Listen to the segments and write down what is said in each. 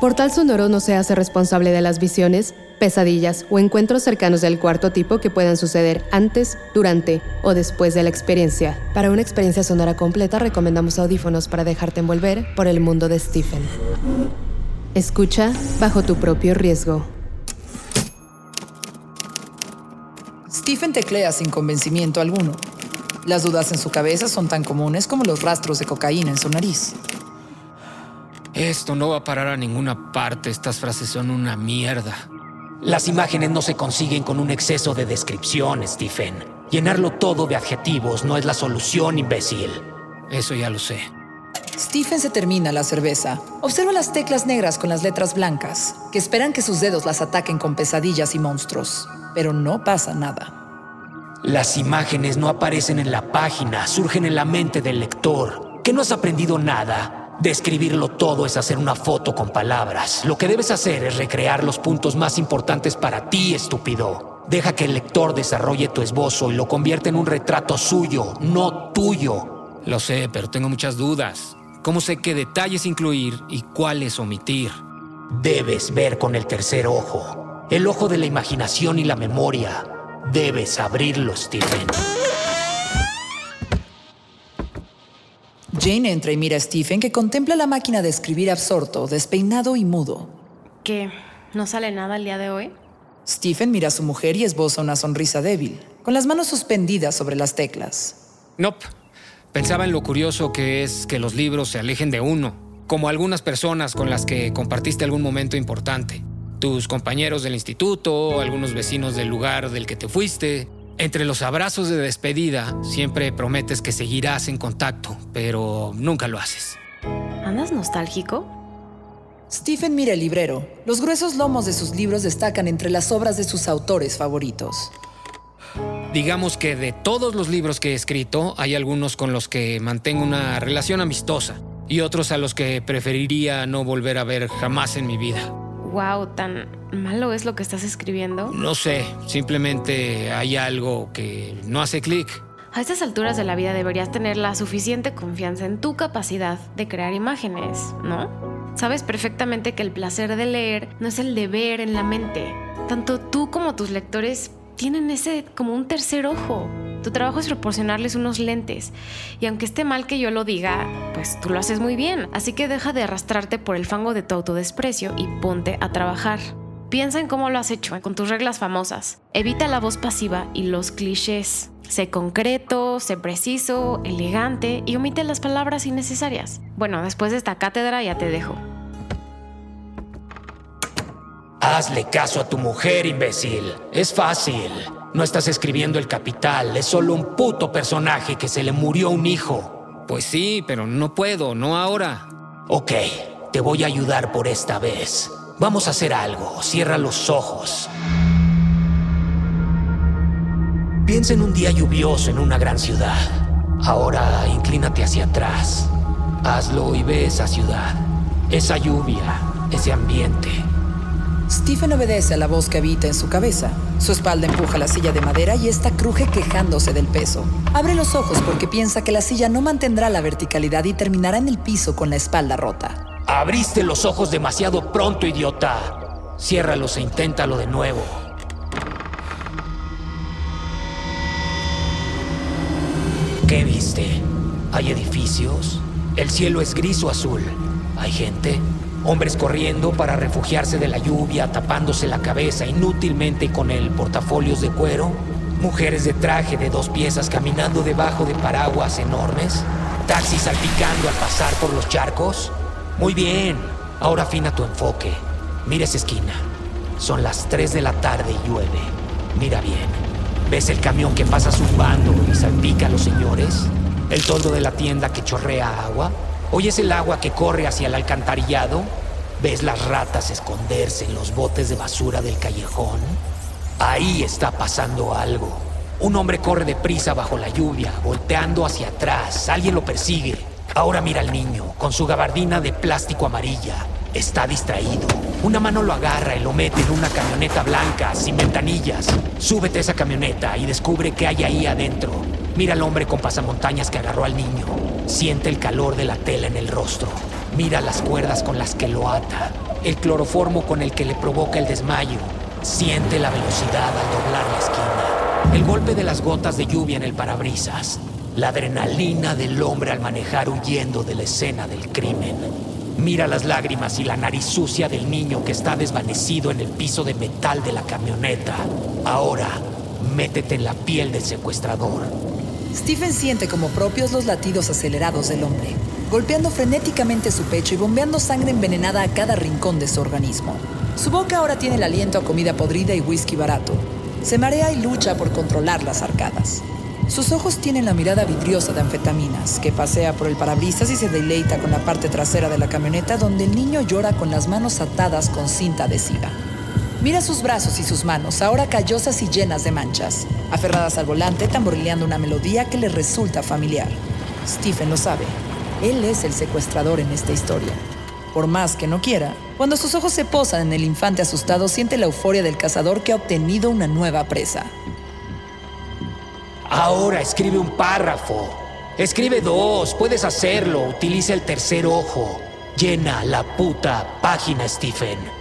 Portal Sonoro no se hace responsable de las visiones, pesadillas o encuentros cercanos del cuarto tipo que puedan suceder antes, durante o después de la experiencia. Para una experiencia sonora completa recomendamos audífonos para dejarte envolver por el mundo de Stephen. Escucha bajo tu propio riesgo. Stephen teclea sin convencimiento alguno. Las dudas en su cabeza son tan comunes como los rastros de cocaína en su nariz. Esto no va a parar a ninguna parte. Estas frases son una mierda. Las imágenes no se consiguen con un exceso de descripción, Stephen. Llenarlo todo de adjetivos no es la solución, imbécil. Eso ya lo sé. Stephen se termina la cerveza. Observa las teclas negras con las letras blancas, que esperan que sus dedos las ataquen con pesadillas y monstruos. Pero no pasa nada. Las imágenes no aparecen en la página, surgen en la mente del lector. ¿Que no has aprendido nada? Describirlo todo es hacer una foto con palabras. Lo que debes hacer es recrear los puntos más importantes para ti, estúpido. Deja que el lector desarrolle tu esbozo y lo convierta en un retrato suyo, no tuyo. Lo sé, pero tengo muchas dudas. ¿Cómo sé qué detalles incluir y cuáles omitir? Debes ver con el tercer ojo, el ojo de la imaginación y la memoria. Debes abrirlo, Stephen. Jane entra y mira a Stephen que contempla la máquina de escribir absorto, despeinado y mudo. ¿Qué? ¿No sale nada el día de hoy? Stephen mira a su mujer y esboza una sonrisa débil, con las manos suspendidas sobre las teclas. Nope. Pensaba en lo curioso que es que los libros se alejen de uno, como algunas personas con las que compartiste algún momento importante. Tus compañeros del instituto, algunos vecinos del lugar del que te fuiste, entre los abrazos de despedida, siempre prometes que seguirás en contacto, pero nunca lo haces. ¿Andas nostálgico? Stephen mira el librero. Los gruesos lomos de sus libros destacan entre las obras de sus autores favoritos. Digamos que de todos los libros que he escrito, hay algunos con los que mantengo una relación amistosa y otros a los que preferiría no volver a ver jamás en mi vida. Wow, tan malo es lo que estás escribiendo. No sé, simplemente hay algo que no hace clic. A estas alturas de la vida deberías tener la suficiente confianza en tu capacidad de crear imágenes, ¿no? Sabes perfectamente que el placer de leer no es el de ver en la mente. Tanto tú como tus lectores tienen ese como un tercer ojo. Tu trabajo es proporcionarles unos lentes. Y aunque esté mal que yo lo diga, pues tú lo haces muy bien. Así que deja de arrastrarte por el fango de tu autodesprecio y ponte a trabajar. Piensa en cómo lo has hecho, con tus reglas famosas. Evita la voz pasiva y los clichés. Sé concreto, sé preciso, elegante y omite las palabras innecesarias. Bueno, después de esta cátedra ya te dejo. Hazle caso a tu mujer, imbécil. Es fácil. No estás escribiendo el capital, es solo un puto personaje que se le murió un hijo. Pues sí, pero no puedo, no ahora. Ok, te voy a ayudar por esta vez. Vamos a hacer algo, cierra los ojos. Piensa en un día lluvioso en una gran ciudad. Ahora inclínate hacia atrás. Hazlo y ve esa ciudad, esa lluvia, ese ambiente. Stephen obedece a la voz que habita en su cabeza. Su espalda empuja la silla de madera y esta cruje quejándose del peso. Abre los ojos porque piensa que la silla no mantendrá la verticalidad y terminará en el piso con la espalda rota. Abriste los ojos demasiado pronto, idiota. Ciérralos e inténtalo de nuevo. ¿Qué viste? ¿Hay edificios? ¿El cielo es gris o azul? ¿Hay gente? Hombres corriendo para refugiarse de la lluvia, tapándose la cabeza inútilmente con el portafolios de cuero. Mujeres de traje de dos piezas caminando debajo de paraguas enormes. Taxis salpicando al pasar por los charcos. Muy bien, ahora afina tu enfoque. Mira esa esquina. Son las 3 de la tarde y llueve. Mira bien. ¿Ves el camión que pasa zumbando y salpica a los señores? ¿El toldo de la tienda que chorrea agua? ¿Oyes el agua que corre hacia el alcantarillado? ¿Ves las ratas esconderse en los botes de basura del callejón? Ahí está pasando algo. Un hombre corre deprisa bajo la lluvia, volteando hacia atrás. Alguien lo persigue. Ahora mira al niño, con su gabardina de plástico amarilla. Está distraído. Una mano lo agarra y lo mete en una camioneta blanca, sin ventanillas. Súbete a esa camioneta y descubre qué hay ahí adentro. Mira al hombre con pasamontañas que agarró al niño. Siente el calor de la tela en el rostro. Mira las cuerdas con las que lo ata. El cloroformo con el que le provoca el desmayo. Siente la velocidad al doblar la esquina. El golpe de las gotas de lluvia en el parabrisas. La adrenalina del hombre al manejar huyendo de la escena del crimen. Mira las lágrimas y la nariz sucia del niño que está desvanecido en el piso de metal de la camioneta. Ahora, métete en la piel del secuestrador. Stephen siente como propios los latidos acelerados del hombre, golpeando frenéticamente su pecho y bombeando sangre envenenada a cada rincón de su organismo. Su boca ahora tiene el aliento a comida podrida y whisky barato. Se marea y lucha por controlar las arcadas. Sus ojos tienen la mirada vidriosa de anfetaminas, que pasea por el parabrisas y se deleita con la parte trasera de la camioneta donde el niño llora con las manos atadas con cinta adhesiva. Mira sus brazos y sus manos, ahora callosas y llenas de manchas, aferradas al volante, tamborileando una melodía que le resulta familiar. Stephen lo sabe. Él es el secuestrador en esta historia. Por más que no quiera, cuando sus ojos se posan en el infante asustado, siente la euforia del cazador que ha obtenido una nueva presa. Ahora escribe un párrafo. Escribe dos, puedes hacerlo. Utiliza el tercer ojo. Llena la puta página, Stephen.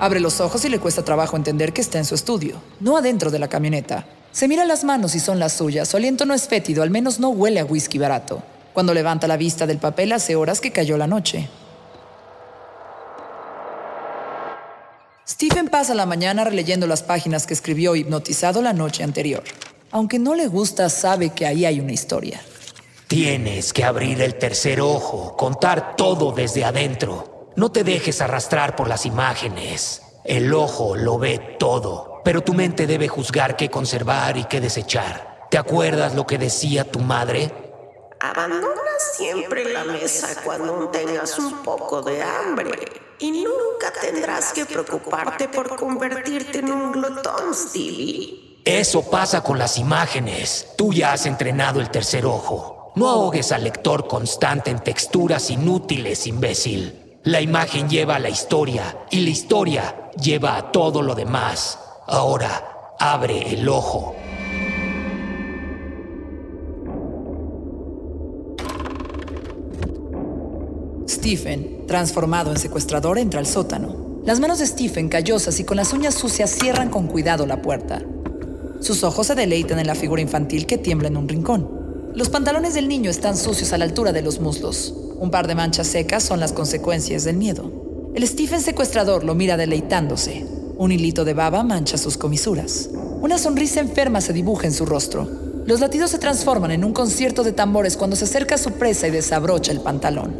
Abre los ojos y le cuesta trabajo entender que está en su estudio, no adentro de la camioneta. Se mira las manos y son las suyas. Su aliento no es fétido, al menos no huele a whisky barato. Cuando levanta la vista del papel hace horas que cayó la noche. Stephen pasa la mañana releyendo las páginas que escribió hipnotizado la noche anterior. Aunque no le gusta, sabe que ahí hay una historia. Tienes que abrir el tercer ojo, contar todo desde adentro. No te dejes arrastrar por las imágenes. El ojo lo ve todo, pero tu mente debe juzgar qué conservar y qué desechar. ¿Te acuerdas lo que decía tu madre? Abandona siempre la mesa cuando tengas un poco de hambre y nunca tendrás que preocuparte por convertirte en un glotón, Stevie. Eso pasa con las imágenes. Tú ya has entrenado el tercer ojo. No ahogues al lector constante en texturas inútiles, imbécil. La imagen lleva a la historia y la historia lleva a todo lo demás. Ahora, abre el ojo. Stephen, transformado en secuestrador, entra al sótano. Las manos de Stephen, callosas y con las uñas sucias, cierran con cuidado la puerta. Sus ojos se deleitan en la figura infantil que tiembla en un rincón. Los pantalones del niño están sucios a la altura de los muslos. Un par de manchas secas son las consecuencias del miedo. El Stephen secuestrador lo mira deleitándose. Un hilito de baba mancha sus comisuras. Una sonrisa enferma se dibuja en su rostro. Los latidos se transforman en un concierto de tambores cuando se acerca a su presa y desabrocha el pantalón.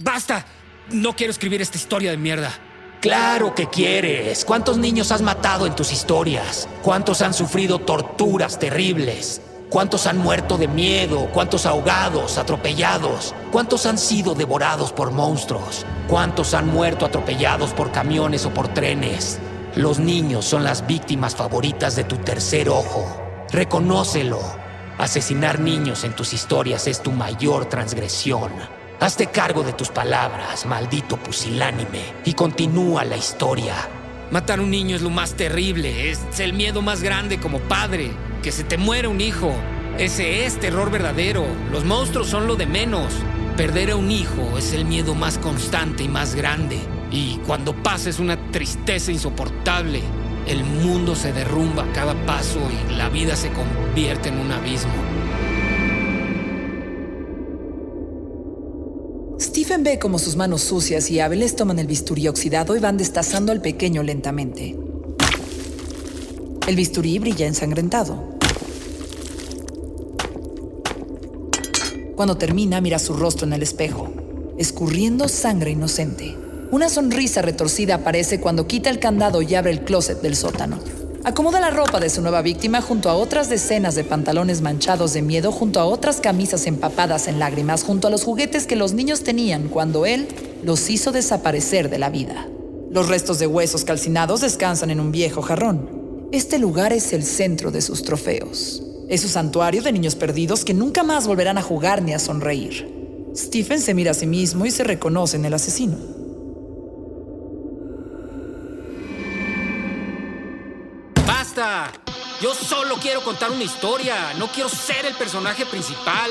¡Basta! No quiero escribir esta historia de mierda. Claro que quieres. ¿Cuántos niños has matado en tus historias? ¿Cuántos han sufrido torturas terribles? ¿Cuántos han muerto de miedo? ¿Cuántos ahogados, atropellados? ¿Cuántos han sido devorados por monstruos? ¿Cuántos han muerto atropellados por camiones o por trenes? Los niños son las víctimas favoritas de tu tercer ojo. Reconócelo. Asesinar niños en tus historias es tu mayor transgresión. Hazte cargo de tus palabras, maldito pusilánime, y continúa la historia. Matar a un niño es lo más terrible, es el miedo más grande como padre, que se te muera un hijo. Ese es terror verdadero, los monstruos son lo de menos. Perder a un hijo es el miedo más constante y más grande. Y cuando pasa es una tristeza insoportable. El mundo se derrumba a cada paso y la vida se convierte en un abismo. Stephen ve como sus manos sucias y hábiles toman el bisturí oxidado y van destazando al pequeño lentamente. El bisturí brilla ensangrentado. Cuando termina, mira su rostro en el espejo, escurriendo sangre inocente. Una sonrisa retorcida aparece cuando quita el candado y abre el closet del sótano. Acomoda la ropa de su nueva víctima junto a otras decenas de pantalones manchados de miedo, junto a otras camisas empapadas en lágrimas, junto a los juguetes que los niños tenían cuando él los hizo desaparecer de la vida. Los restos de huesos calcinados descansan en un viejo jarrón. Este lugar es el centro de sus trofeos. Es su santuario de niños perdidos que nunca más volverán a jugar ni a sonreír. Stephen se mira a sí mismo y se reconoce en el asesino. Yo solo quiero contar una historia. No quiero ser el personaje principal.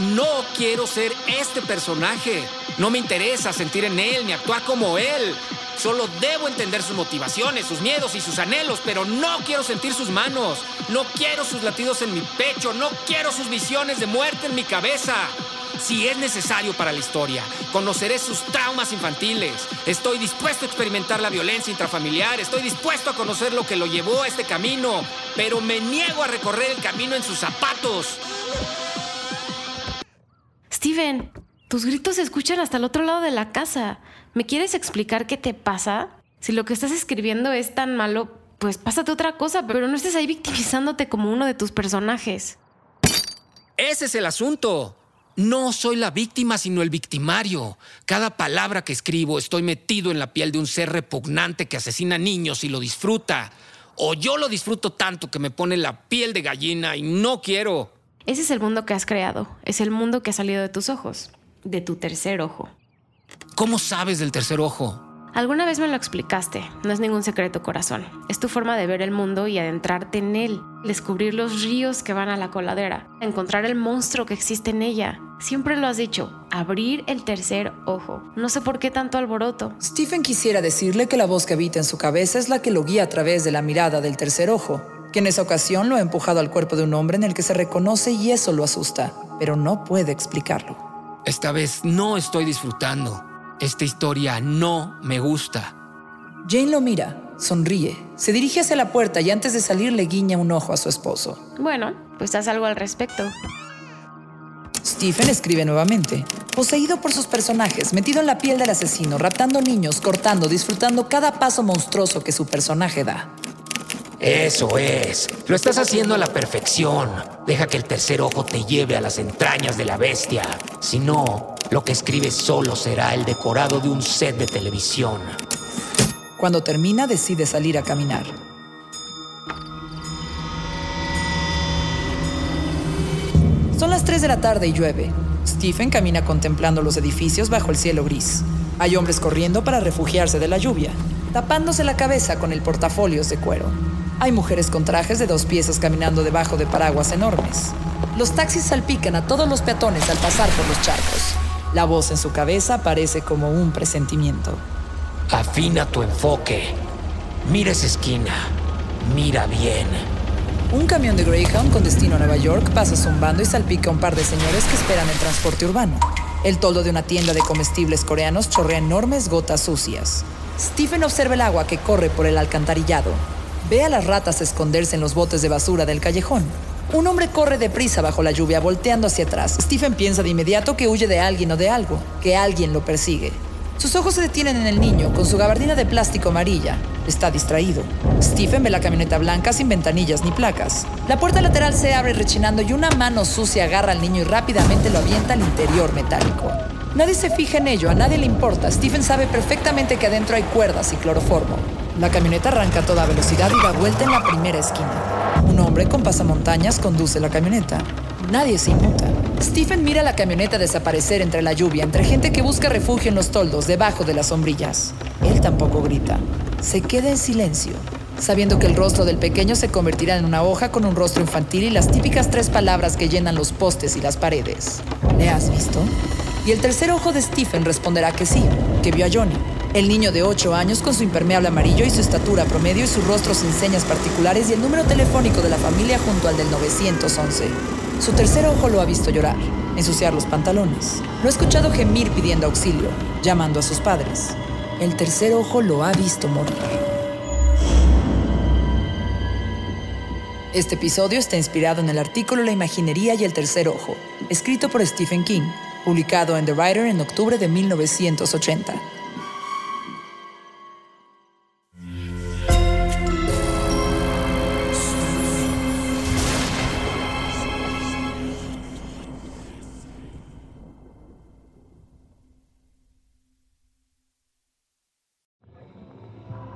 No quiero ser este personaje. No me interesa sentir en él ni actuar como él. Solo debo entender sus motivaciones, sus miedos y sus anhelos, pero no quiero sentir sus manos. No quiero sus latidos en mi pecho. No quiero sus visiones de muerte en mi cabeza. Si es necesario para la historia, conoceré sus traumas infantiles. Estoy dispuesto a experimentar la violencia intrafamiliar. Estoy dispuesto a conocer lo que lo llevó a este camino. Pero me niego a recorrer el camino en sus zapatos. Steven, tus gritos se escuchan hasta el otro lado de la casa. ¿Me quieres explicar qué te pasa? Si lo que estás escribiendo es tan malo, pues pásate otra cosa, pero no estés ahí victimizándote como uno de tus personajes. Ese es el asunto. No soy la víctima, sino el victimario. Cada palabra que escribo estoy metido en la piel de un ser repugnante que asesina niños y lo disfruta. O yo lo disfruto tanto que me pone la piel de gallina y no quiero. Ese es el mundo que has creado. Es el mundo que ha salido de tus ojos. De tu tercer ojo. ¿Cómo sabes del tercer ojo? Alguna vez me lo explicaste, no es ningún secreto corazón. Es tu forma de ver el mundo y adentrarte en él, descubrir los ríos que van a la coladera, encontrar el monstruo que existe en ella. Siempre lo has dicho, abrir el tercer ojo. No sé por qué tanto alboroto. Stephen quisiera decirle que la voz que habita en su cabeza es la que lo guía a través de la mirada del tercer ojo, que en esa ocasión lo ha empujado al cuerpo de un hombre en el que se reconoce y eso lo asusta, pero no puede explicarlo. Esta vez no estoy disfrutando. Esta historia no me gusta. Jane lo mira, sonríe, se dirige hacia la puerta y antes de salir le guiña un ojo a su esposo. Bueno, pues haz algo al respecto. Stephen escribe nuevamente, poseído por sus personajes, metido en la piel del asesino, raptando niños, cortando, disfrutando cada paso monstruoso que su personaje da. Eso es. Lo estás haciendo a la perfección. Deja que el tercer ojo te lleve a las entrañas de la bestia. Si no, lo que escribes solo será el decorado de un set de televisión. Cuando termina, decide salir a caminar. Son las 3 de la tarde y llueve. Stephen camina contemplando los edificios bajo el cielo gris. Hay hombres corriendo para refugiarse de la lluvia, tapándose la cabeza con el portafolios de cuero. Hay mujeres con trajes de dos piezas caminando debajo de paraguas enormes. Los taxis salpican a todos los peatones al pasar por los charcos. La voz en su cabeza parece como un presentimiento. Afina tu enfoque. Mira esa esquina. Mira bien. Un camión de Greyhound con destino a Nueva York pasa zumbando y salpica a un par de señores que esperan el transporte urbano. El toldo de una tienda de comestibles coreanos chorrea enormes gotas sucias. Stephen observa el agua que corre por el alcantarillado. Ve a las ratas esconderse en los botes de basura del callejón. Un hombre corre deprisa bajo la lluvia, volteando hacia atrás. Stephen piensa de inmediato que huye de alguien o de algo, que alguien lo persigue. Sus ojos se detienen en el niño, con su gabardina de plástico amarilla. Está distraído. Stephen ve la camioneta blanca sin ventanillas ni placas. La puerta lateral se abre rechinando y una mano sucia agarra al niño y rápidamente lo avienta al interior metálico. Nadie se fija en ello, a nadie le importa. Stephen sabe perfectamente que adentro hay cuerdas y cloroformo. La camioneta arranca a toda velocidad y da vuelta en la primera esquina. Un hombre con pasamontañas conduce la camioneta. Nadie se inmuta. Stephen mira la camioneta desaparecer entre la lluvia, entre gente que busca refugio en los toldos, debajo de las sombrillas. Él tampoco grita. Se queda en silencio, sabiendo que el rostro del pequeño se convertirá en una hoja con un rostro infantil y las típicas tres palabras que llenan los postes y las paredes. ¿Le has visto? Y el tercer ojo de Stephen responderá que sí, que vio a Johnny. El niño de 8 años con su impermeable amarillo y su estatura promedio y su rostro sin señas particulares y el número telefónico de la familia junto al del 911. Su tercer ojo lo ha visto llorar, ensuciar los pantalones. Lo ha escuchado gemir pidiendo auxilio, llamando a sus padres. El tercer ojo lo ha visto morir. Este episodio está inspirado en el artículo La imaginería y el tercer ojo, escrito por Stephen King, publicado en The Writer en octubre de 1980.